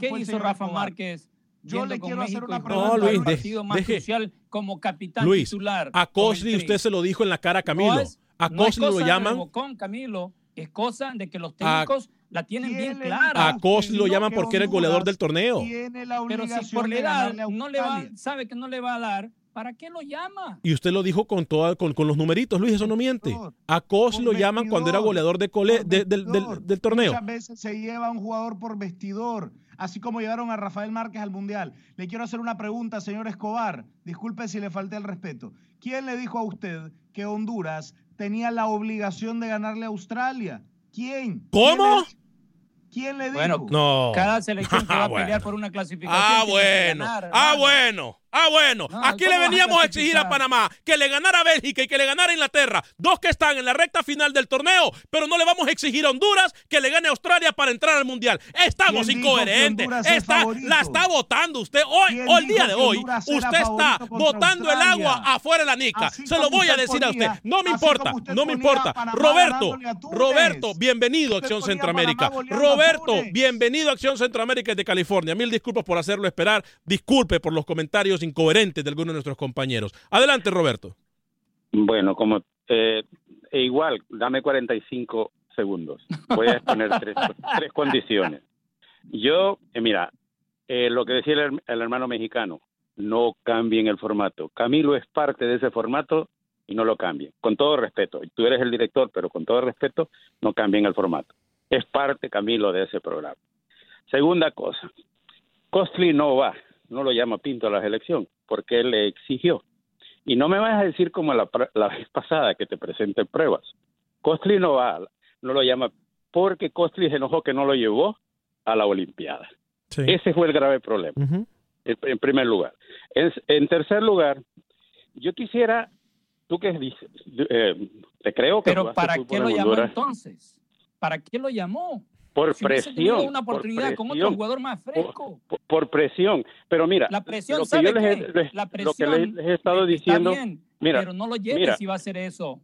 ¿Qué, hizo Rafa Márquez? Yo le quiero hacer una pregunta. No, Luis, partido más crucial como capitán Luis, titular. A Cosly usted se lo dijo en la cara a Camilo. a Cosly lo llaman. Con Camilo, es cosa de que los técnicos la tienen bien clara. A Cosly lo llaman porque era el goleador del torneo. Pero si por la edad no le va, sabe que no le va a dar, ¿Para qué lo llama? Y usted lo dijo con, toda, con, los numeritos, Luis, eso no miente. A Cos lo llaman cuando era goleador de cole, del, torneo. Muchas veces se lleva un jugador por vestidor, así como llevaron a Rafael Márquez al Mundial. Le quiero hacer una pregunta, señor Escobar. Disculpe si le falté el respeto. ¿Quién le dijo a usted que Honduras tenía la obligación de ganarle a Australia? ¿Quién? ¿Cómo? ¿Quién le dijo? Bueno, no. cada selección que <laughs> va a pelear por una clasificación. Ah, bueno. ah, bueno. Ah, bueno, aquí le veníamos a, exigir a Panamá que le ganara a Bélgica y que le ganara a Inglaterra, dos que están en la recta final del torneo, pero no le vamos a exigir a Honduras que le gane a Australia para entrar al Mundial. Estamos incoherentes. Está, la está votando usted hoy, o el día de hoy. Usted está botando el agua afuera de la nica. Se lo voy a decir a usted. No me importa, no me importa. Roberto, Roberto, bienvenido a Acción Centroamérica. Roberto, bienvenido a Acción Centroamérica de California. Mil disculpas por hacerlo esperar. Disculpe por los comentarios incoherentes de algunos de nuestros compañeros. Adelante, Roberto. Bueno, como eh, e igual, dame 45 segundos. Voy a exponer tres, tres condiciones. Yo, eh, mira, eh, lo que decía el, hermano mexicano, no cambien el formato. Camilo es parte de ese formato y no lo cambien. Con todo respeto, tú eres el director, pero con todo respeto, no cambien el formato. Es parte, Camilo, de ese programa. Segunda cosa, Costly no va no lo llama Pinto a la elección, porque él le exigió. Y no me vayas a decir como la, <laughs> vez pasada que te presente pruebas. Costly no va, no lo llama porque Costly se enojó que no lo llevó a la Olimpiada. Ese fue el grave problema, en, primer lugar. En, tercer lugar, yo quisiera, tú qué dices, eh, te creo que... Pero ¿para qué lo llamó entonces? ¿Para qué lo llamó? Por presión. una oportunidad con otro jugador más fresco. Por, presión. Pero mira, la presión, lo que yo les, la presión lo que les, he estado diciendo. mira, pero no lo lleves si va a hacer eso.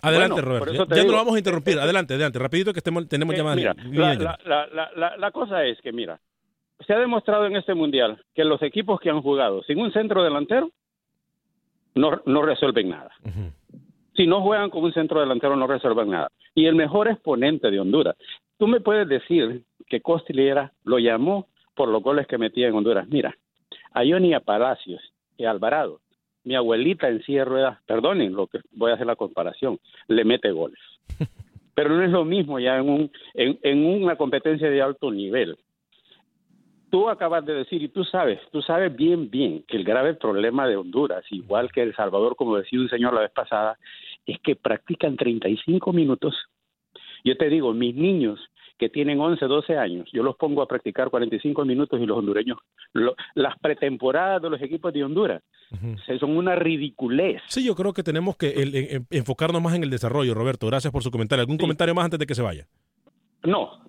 Adelante, Roberto. Ya, no lo vamos a interrumpir. Adelante, adelante. Rapidito que estemos, tenemos eh, llamadas. la, la, la, cosa es que, mira, se ha demostrado en este mundial que los equipos que han jugado sin un centro delantero no, no resuelven nada. Si no juegan con un centro delantero no resuelven nada y el mejor exponente de Honduras. Tú me puedes decir que Costillera lo llamó por los goles que metía en Honduras. Mira, a Johnny a Palacios y a Alvarado, mi abuelita en silla de ruedas, perdonen lo que voy a hacer la comparación, le mete goles. <laughs> Pero no es lo mismo ya en, un, en una competencia de alto nivel tú acabas de decir, y tú sabes, tú sabes bien, bien, que el grave problema de Honduras, igual que El Salvador, como decía un señor la vez pasada, es que practican 35 minutos. Yo te digo, mis niños que tienen 11, 12 años, yo los pongo a practicar 45 minutos y los hondureños, las pretemporadas de los equipos de Honduras, son una ridiculez. Sí, yo creo que tenemos que enfocarnos más en el desarrollo, Roberto. Gracias por su comentario. ¿Algún comentario más antes de que se vaya? No,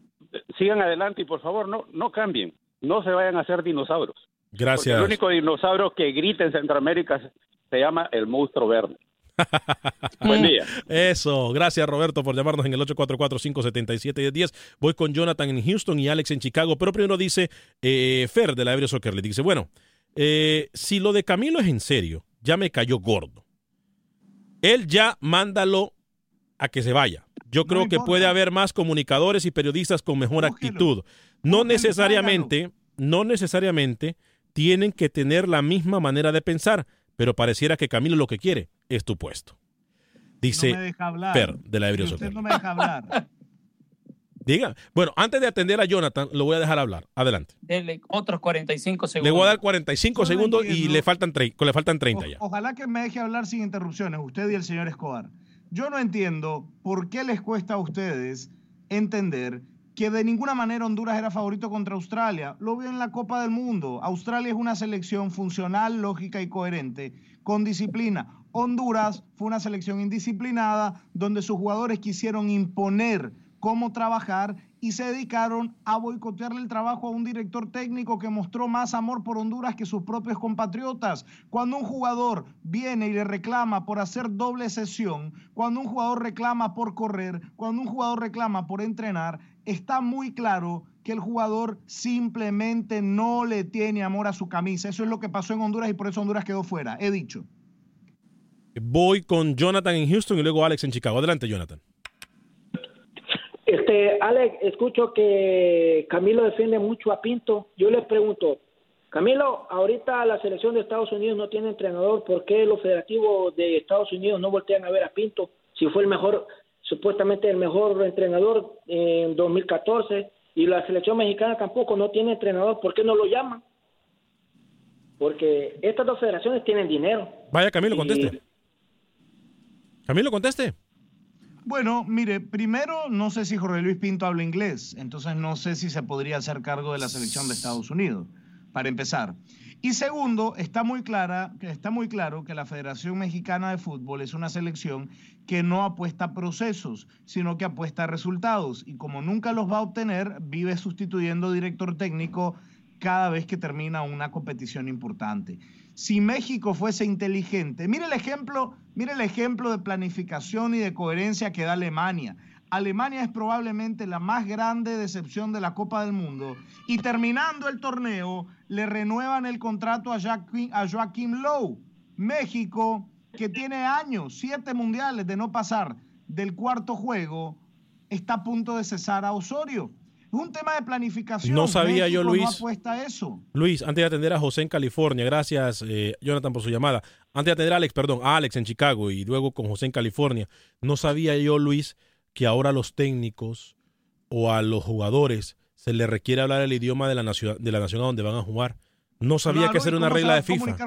sigan adelante y por favor no, no cambien no se vayan a hacer dinosaurios. Gracias. el único dinosaurio que grita en Centroamérica se llama el monstruo verde. <laughs> Buen día. Eso, gracias Roberto por llamarnos en el 844-577-10. Voy con Jonathan en Houston y Alex en Chicago, pero primero dice eh, Fer de la Ebrio Soccer le dice, bueno, eh, si lo de Camilo es en serio, ya me cayó gordo. Él ya mándalo a que se vaya. Yo creo que puede haber más comunicadores y periodistas con mejor actitud. No necesariamente, no necesariamente tienen que tener la misma manera de pensar, pero pareciera que Camilo lo que quiere es tu puesto. Dice Per de la Ebrio Usted no me deja hablar. <laughs> Diga. Bueno, antes de atender a Jonathan, lo voy a dejar hablar. Adelante. Dele otros 45 segundos. Le voy a dar 45 segundos y le faltan, le faltan 30 ya. Ojalá que me deje hablar sin interrupciones, usted y el señor Escobar. Yo no entiendo por qué les cuesta a ustedes entender que de ninguna manera Honduras era favorito contra Australia. Lo vio en la Copa del Mundo. Australia es una selección funcional, lógica y coherente, con disciplina. Honduras fue una selección indisciplinada donde sus jugadores quisieron imponer cómo trabajar y se dedicaron a boicotearle el trabajo a un director técnico que mostró más amor por Honduras que sus propios compatriotas. Cuando un jugador viene y le reclama por hacer doble sesión, cuando un jugador reclama por correr, cuando un jugador reclama por entrenar, está muy claro que el jugador simplemente no le tiene amor a su camisa. Eso es lo que pasó en Honduras y por eso Honduras quedó fuera. He dicho. Voy con Jonathan en Houston y luego Alex en Chicago. Adelante, Jonathan. Este, Alex, escucho que Camilo defiende mucho a Pinto. Yo le pregunto, Camilo, ahorita la selección de Estados Unidos no tiene entrenador. ¿Por qué los federativos de Estados Unidos no voltean a ver a Pinto? Si fue el mejor, supuestamente el mejor entrenador en 2014 y la selección mexicana tampoco no tiene entrenador. ¿Por qué no lo llaman? Porque estas dos federaciones tienen dinero. Vaya, Camilo, conteste. Camilo, conteste. Bueno, mire, primero no sé si Jorge Luis Pinto habla inglés, entonces no sé si se podría hacer cargo de la selección de Estados Unidos, para empezar. Y segundo, está muy, clara, está muy claro que la Federación Mexicana de Fútbol es una selección que no apuesta a procesos, sino que apuesta a resultados. Y como nunca los va a obtener, vive sustituyendo director técnico cada vez que termina una competición importante si México fuese inteligente. Mire el ejemplo, mire el ejemplo de planificación y de coherencia que da Alemania. Alemania es probablemente la más grande decepción de la Copa del Mundo y terminando el torneo le renuevan el contrato a, Joaquín, a Joaquim Lowe. México, que tiene años, siete mundiales de no pasar del cuarto juego, está a punto de cesar a Osorio. Es un tema de planificación. No sabía yo, Luis. No eso. Luis, antes de atender a José en California, gracias, eh, Jonathan, por su llamada. Antes de atender a Alex, perdón, a Alex en Chicago y luego con José en California, no sabía yo, Luis, que ahora a los técnicos o a los jugadores se les requiere hablar el idioma de la nación, de la nación a donde van a jugar. No sabía que era una regla de FIFA.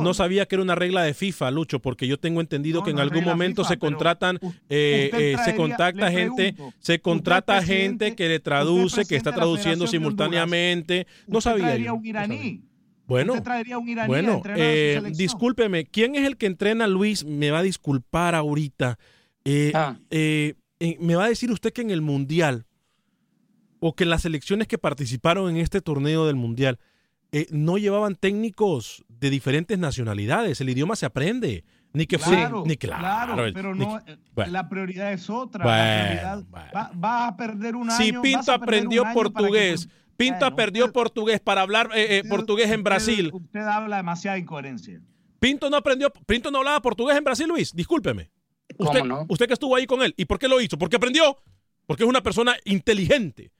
No sabía que era una regla de FIFA, Lucho, porque yo tengo entendido que en algún momento se contratan, eh, eh, se contacta gente, se contrata gente que le traduce, que está traduciendo simultáneamente. No sabía. Un iraní. Bueno, bueno eh, discúlpeme, ¿quién es el que entrena Luis? Me va a disculpar ahorita. Ah. me va a decir usted que en el Mundial, o que en las selecciones que participaron en este torneo del Mundial, eh, no llevaban técnicos de diferentes nacionalidades. El idioma se aprende. Ni que claro, ni claro, pero no, eh, la prioridad es otra. va, a perder un año. Si Pinto aprendió portugués, Pinto aprendió portugués para hablar eh, portugués en Brasil. Usted habla demasiada incoherencia. Pinto no aprendió, Pinto no hablaba portugués en Brasil, Luis. Discúlpeme. Usted, usted que estuvo ahí con él. ¿Y por qué lo hizo? Porque aprendió. Porque es una persona inteligente.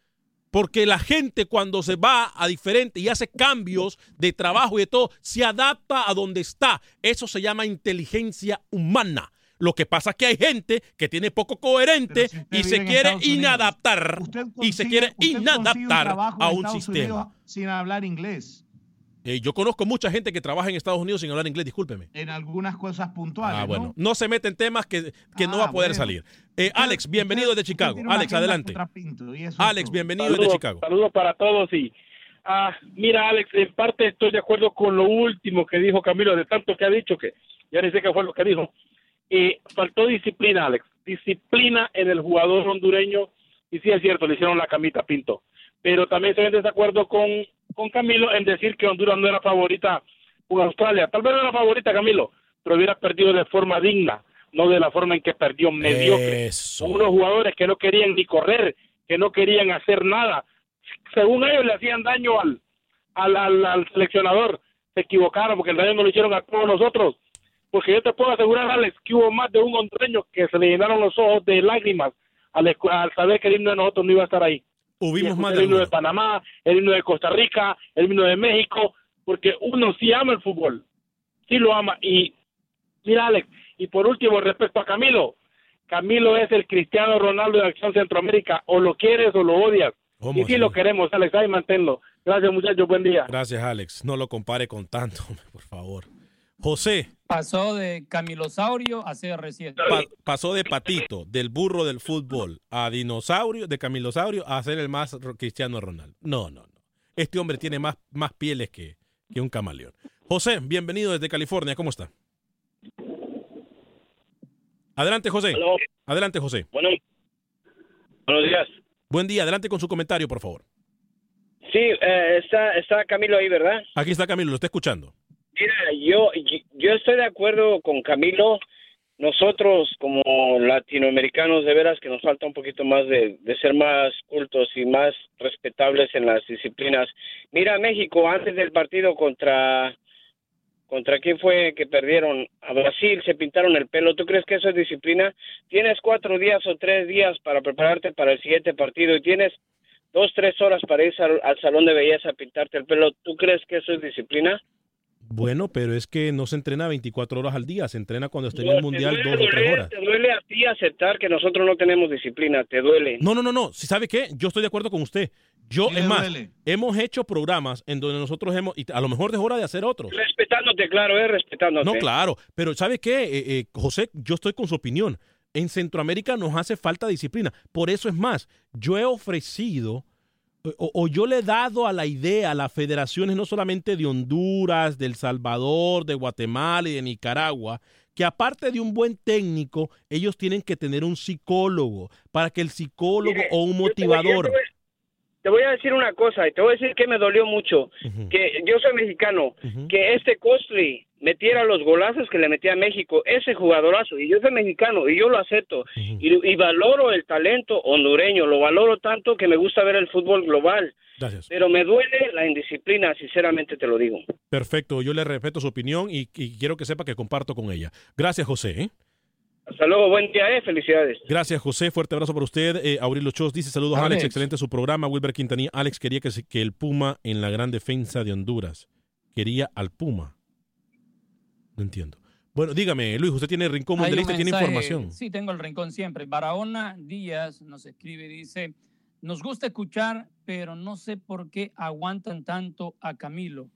Porque la gente cuando se va a diferente y hace cambios de trabajo y de todo, se adapta a donde está. Eso se llama inteligencia humana. Lo que pasa es que hay gente que tiene poco coherente y se quiere inadaptar y se quiere inadaptar a un sistema. Sin hablar inglés. Eh, yo conozco mucha gente que trabaja en Estados Unidos sin hablar inglés, discúlpeme. En algunas cosas puntuales. Ah, bueno. No, se mete en temas que, no va a poder salir. Eh, Alex, bienvenido de Chicago. Alex, adelante. Alex, bienvenido de Chicago. Saludos para todos y. Ah, mira, Alex, en parte estoy de acuerdo con lo último que dijo Camilo, de tanto que ha dicho que ya ni sé qué fue lo que dijo. Y faltó disciplina, Alex. Disciplina en el jugador hondureño. Y sí es cierto, le hicieron la camita Pinto. Pero también estoy en desacuerdo con con Camilo en decir que Honduras no era favorita con Australia. Tal vez no era favorita, Camilo, pero hubiera perdido de forma digna, no de la forma en que perdió mediocre. Unos jugadores que no querían ni correr, que no querían hacer nada. Según ellos le hacían daño al, al, al, seleccionador. Se equivocaron porque el daño no lo hicieron a todos nosotros. Porque yo te puedo asegurar, Alex, que hubo más de un hondureño que se le llenaron los ojos de lágrimas al, al saber que el himno de nosotros no iba a estar ahí. Hubimos más el himno de Panamá, el himno de Costa Rica, el himno de México, porque uno sí ama el fútbol, sí lo ama. Y mira, Alex, y por último, respecto a Camilo, Camilo es el Cristiano Ronaldo de Acción Centroamérica, o lo quieres o lo odias. Y sí lo queremos, Alex, ahí manténlo. Gracias, muchachos, buen día. Gracias, Alex. No lo compare con tanto, <laughs> por favor. José. Pasó de Camilosaurio a CR7. pasó de patito, del burro del fútbol, a dinosaurio, de Camilosaurio, a ser el más Cristiano Ronaldo. No, no, no. Este hombre tiene más, más pieles que, que un camaleón. José, bienvenido desde California. ¿Cómo está? Adelante, José. Adelante, José. Bueno, buenos días. Buen día. Adelante con su comentario, por favor. Sí, eh, está, está Camilo ahí, ¿verdad? Aquí está Camilo, lo está escuchando. Mira, yo, yo estoy de acuerdo con Camilo. Nosotros como latinoamericanos de veras que nos falta un poquito más de, ser más cultos y más respetables en las disciplinas. Mira, México antes del partido contra contra quién fue que perdieron a Brasil se pintaron el pelo. ¿Tú crees que eso es disciplina? Tienes cuatro días o tres días para prepararte para el siguiente partido y tienes dos tres horas para ir al salón de belleza a pintarte el pelo. ¿Tú crees que eso es disciplina? Bueno, pero es que no se entrena 24 horas al día, se entrena cuando esté en el mundial dos o tres horas. Te duele a ti aceptar que nosotros no tenemos disciplina, te duele. No, no, no, no. ¿Sabe qué? Yo estoy de acuerdo con usted. Yo, es más, hemos hecho programas en donde nosotros hemos, y a lo mejor es hora de hacer otros. Respetándote, claro, eh, respetándote. No, claro, pero ¿sabe qué? Eh, eh, José, yo estoy con su opinión. En Centroamérica nos hace falta disciplina. Por eso es más, yo he ofrecido o, yo le he dado a la idea a las federaciones no solamente de Honduras, de El Salvador, de Guatemala y de Nicaragua, que aparte de un buen técnico, ellos tienen que tener un psicólogo, para que el psicólogo o un motivador... Te voy, a decir una cosa, y te voy a decir que me dolió mucho, que yo soy mexicano, que este Costly metiera los golazos que le metía a México, ese jugadorazo, y yo soy mexicano y yo lo acepto, y, valoro el talento hondureño, lo valoro tanto que me gusta ver el fútbol global. Gracias. Pero me duele la indisciplina, sinceramente te lo digo. Perfecto, yo le respeto su opinión y, quiero que sepa que comparto con ella. Gracias, José. ¿eh? Hasta luego, buen día, eh. felicidades. Gracias, José. Fuerte abrazo para usted. Eh, Aurelio Chos dice: Saludos, Alex. Excelente su programa. Wilber Quintanilla. Alex quería que, que el Puma en la gran defensa de Honduras. Quería al Puma. No entiendo. Bueno, dígame, Luis, usted tiene el rincón mundialista, tiene información. Sí, tengo el rincón siempre. Barahona Díaz nos escribe y dice, nos gusta escuchar, pero no sé por qué aguantan tanto a Camilo.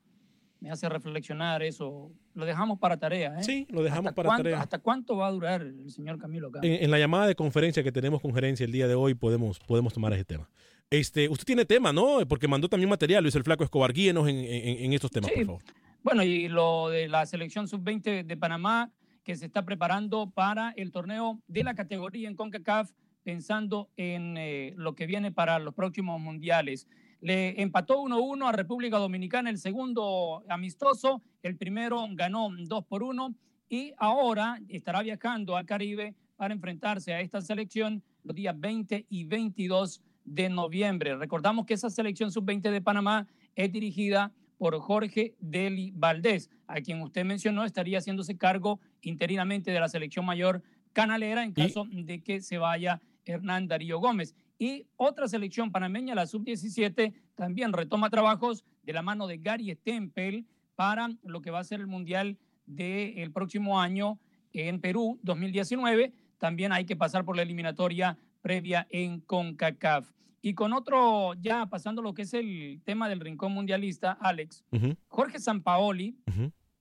Me hace reflexionar eso. Lo dejamos para tarea. ¿eh? Sí, lo dejamos para tarea. ¿Hasta cuánto va a durar el señor Camilo acá? En, la llamada de conferencia que tenemos con gerencia el día de hoy podemos, podemos tomar ese tema. Este, usted tiene tema, ¿no? Porque mandó también material, Luis el Flaco Escobar. Guíenos en, en estos temas, por favor. Bueno, y lo de la selección sub-20 de Panamá que se está preparando para el torneo de la categoría en CONCACAF, pensando en eh, lo que viene para los próximos mundiales. Le empató 1-1 a República Dominicana el segundo amistoso, el primero ganó 2 por 1 y ahora estará viajando al Caribe para enfrentarse a esta selección los días 20 y 22 de noviembre. Recordamos que esa selección sub-20 de Panamá es dirigida por Jorge Deli Valdés, a quien usted mencionó estaría haciéndose cargo interinamente de la selección mayor canalera en caso de que se vaya Hernán Darío Gómez. Y otra selección panameña, la sub-17, también retoma trabajos de la mano de Gary Stempel para lo que va a ser el Mundial del próximo año en Perú, 2019. También hay que pasar por la eliminatoria previa en CONCACAF. Y con otro, ya pasando lo que es el tema del rincón mundialista, Alex, Jorge Sampaoli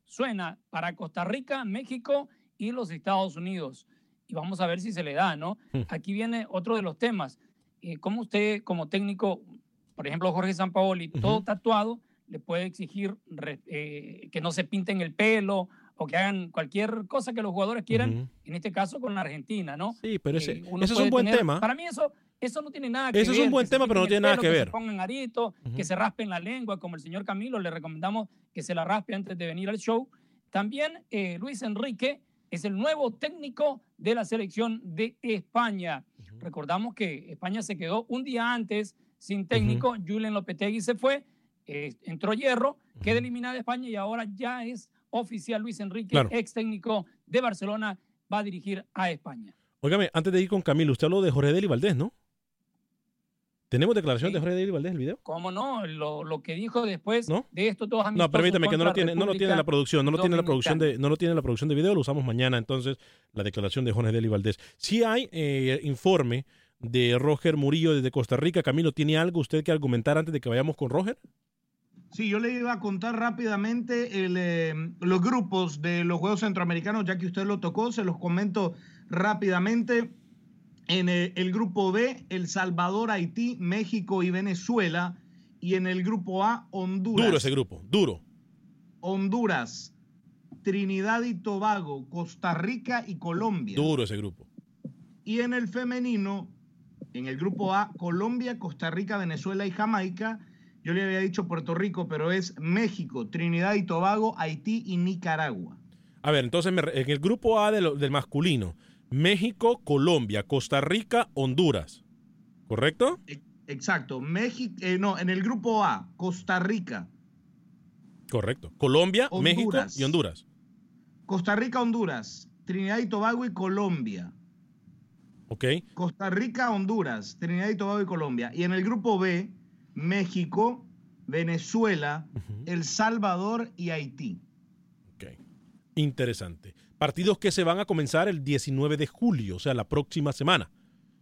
suena para Costa Rica, México y los Estados Unidos. Y vamos a ver si se le da, ¿no? Aquí viene otro de los temas. Eh, ¿cómo usted como técnico, por ejemplo Jorge Sampaoli, todo tatuado, le puede exigir eh, que no se pinten el pelo o que hagan cualquier cosa que los jugadores quieran, en este caso con la Argentina, ¿no? Sí, pero ese, eh, es un buen tema. Para mí eso, eso no tiene nada que ver. Eso es un buen tema, pero no tiene nada que, ver. Que se pongan arito, que se raspen la lengua, como el señor Camilo, le recomendamos que se la raspe antes de venir al show. También Luis Enrique es el nuevo técnico de la selección de España. Recordamos que España se quedó un día antes sin técnico, Julian Lopetegui se fue, eh, entró Hierro, queda eliminada España y ahora ya es oficial Luis Enrique, ex técnico de Barcelona, va a dirigir a España. Óigame, antes de ir con Camilo, usted habló de Jorge Deli Valdés, ¿no? ¿Tenemos declaración de Jorge Deli Valdés el video? ¿Cómo no? Lo, que dijo después de esto todos No, permítame que no lo tiene, no lo tiene la producción, no lo tiene la producción de, no lo tiene la producción de video, lo usamos mañana entonces, la declaración de Jorge Deli Valdés. Sí hay eh, informe de Roger Murillo desde Costa Rica. Camilo, ¿tiene algo usted que argumentar antes de que vayamos con Roger? Sí, yo le iba a contar rápidamente eh, los grupos de los Juegos Centroamericanos, ya que usted lo tocó, se los comento rápidamente. En el, el, grupo B, El Salvador, Haití, México y Venezuela. Y en el grupo A, Honduras. Duro ese grupo, duro. Honduras, Trinidad y Tobago, Costa Rica y Colombia. Duro ese grupo. Y en el femenino, en el grupo A, Colombia, Costa Rica, Venezuela y Jamaica. Yo le había dicho Puerto Rico, pero es México, Trinidad y Tobago, Haití y Nicaragua. A ver, entonces en el grupo A del masculino, México, Colombia, Costa Rica, Honduras. ¿Correcto? E, exacto. México, eh, no, en el grupo A, Costa Rica. Correcto. Colombia, México y Honduras. Costa Rica, Honduras, Trinidad y Tobago y Colombia. Costa Rica, Honduras, Trinidad y Tobago y Colombia. Y en el grupo B, México, Venezuela, El Salvador y Haití. Ok. Interesante. Partidos que se van a comenzar el 19 de julio, o sea, la próxima semana.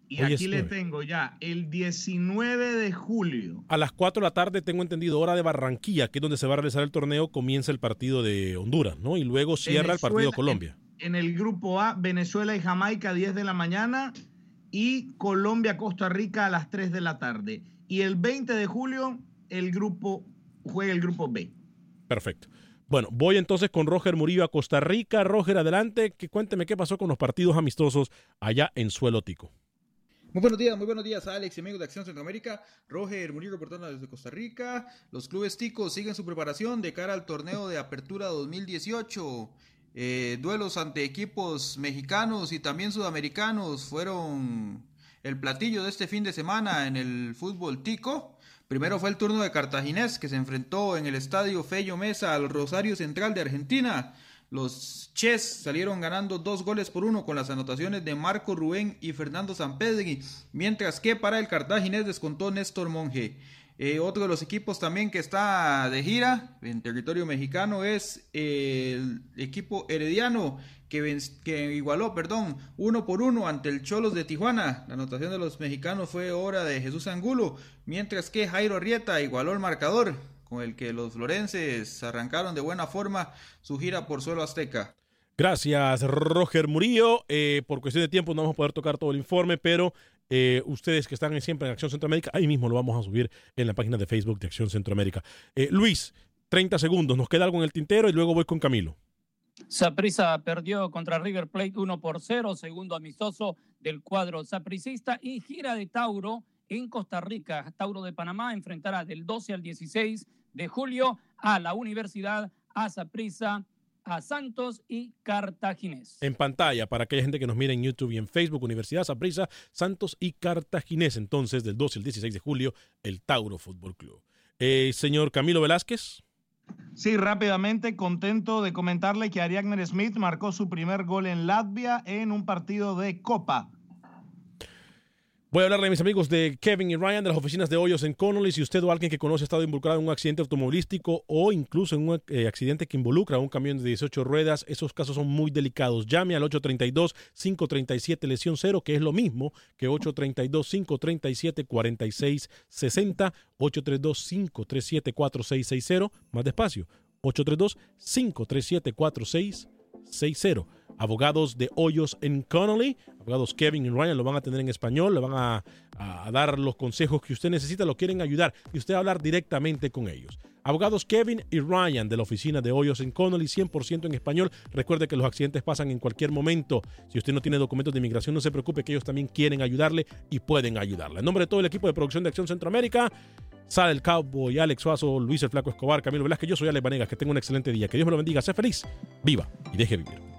Y aquí le tengo ya, el 19 de julio. A las 4 de la tarde, tengo entendido, hora de Barranquilla, que es donde se va a realizar el torneo, comienza el partido de Honduras, ¿no? Y luego cierra el partido de Colombia en el grupo A, Venezuela y Jamaica a 10 de la mañana y Colombia, Costa Rica a las 3 de la tarde. Y el 20 de julio el grupo juega el grupo B. Perfecto. Bueno, voy entonces con Roger Murillo a Costa Rica. Roger, adelante, que cuénteme qué pasó con los partidos amistosos allá en Suelo Tico. Muy buenos días, muy buenos días, Alex y amigos de Acción Centroamérica. Roger Murillo reportando desde Costa Rica. Los clubes ticos siguen su preparación de cara al torneo de Apertura 2018. Eh, duelos ante equipos mexicanos y también sudamericanos fueron el platillo de este fin de semana en el fútbol tico. Primero fue el turno de Cartaginés que se enfrentó en el estadio Fello Mesa al Rosario Central de Argentina. Los Ches salieron ganando dos goles por uno con las anotaciones de Marco Rubén y Fernando Sampedri, mientras que para el Cartaginés descontó Néstor Monge. Eh, otro de los equipos también que está de gira en territorio mexicano es el equipo herediano que, igualó, perdón, uno por uno ante el Cholos de Tijuana. La anotación de los mexicanos fue obra de Jesús Angulo, mientras que Jairo Rieta igualó el marcador con el que los florenses arrancaron de buena forma su gira por suelo azteca. Gracias, Roger Murillo. Eh, por cuestión de tiempo no vamos a poder tocar todo el informe, pero eh, ustedes que están siempre en Acción Centroamérica, ahí mismo lo vamos a subir en la página de Facebook de Acción Centroamérica. Eh, Luis, 30 segundos, nos queda algo en el tintero y luego voy con Camilo. Saprisa perdió contra River Plate 1 por 0, segundo amistoso del cuadro sapricista y gira de Tauro en Costa Rica. Tauro de Panamá enfrentará del 12 al 16 de julio a la Universidad a Saprisa a Santos y Cartaginés. En pantalla, para aquella gente que nos mira en YouTube y en Facebook, Universidad Saprissa, Santos y Cartaginés. Entonces, del 12 al 16 de julio, el Tauro Fútbol Club. Eh, señor Camilo Velázquez. Sí, rápidamente, contento de comentarle que Ariagner Smith marcó su primer gol en Latvia en un partido de Copa. Voy a hablarle a mis amigos de Kevin y Ryan de las oficinas de Hoyos en Connolly. Si usted o alguien que conoce ha estado involucrado en un accidente automovilístico o incluso en un eh, accidente que involucra a un camión de 18 ruedas, esos casos son muy delicados. Llame al 832-537 lesión cero, que es lo mismo que 832-537-4660, 832-537-4660. Más despacio, 832-537-4660 abogados de Hoyos en Connolly. Abogados Kevin y Ryan lo van a tener en español, le van a, dar los consejos que usted necesita, lo quieren ayudar y usted va a hablar directamente con ellos. Abogados Kevin y Ryan de la oficina de Hoyos en Connolly, 100% en español. Recuerde que los accidentes pasan en cualquier momento. Si usted no tiene documentos de inmigración, no se preocupe que ellos también quieren ayudarle y pueden ayudarle. En nombre de todo el equipo de producción de Acción Centroamérica, Sale el Cowboy, Alex Suazo, Luis el Flaco Escobar, Camilo Velázquez, yo soy Alex Vanegas. Que tenga un excelente día. Que Dios me lo bendiga. Sea feliz, viva y deje vivir.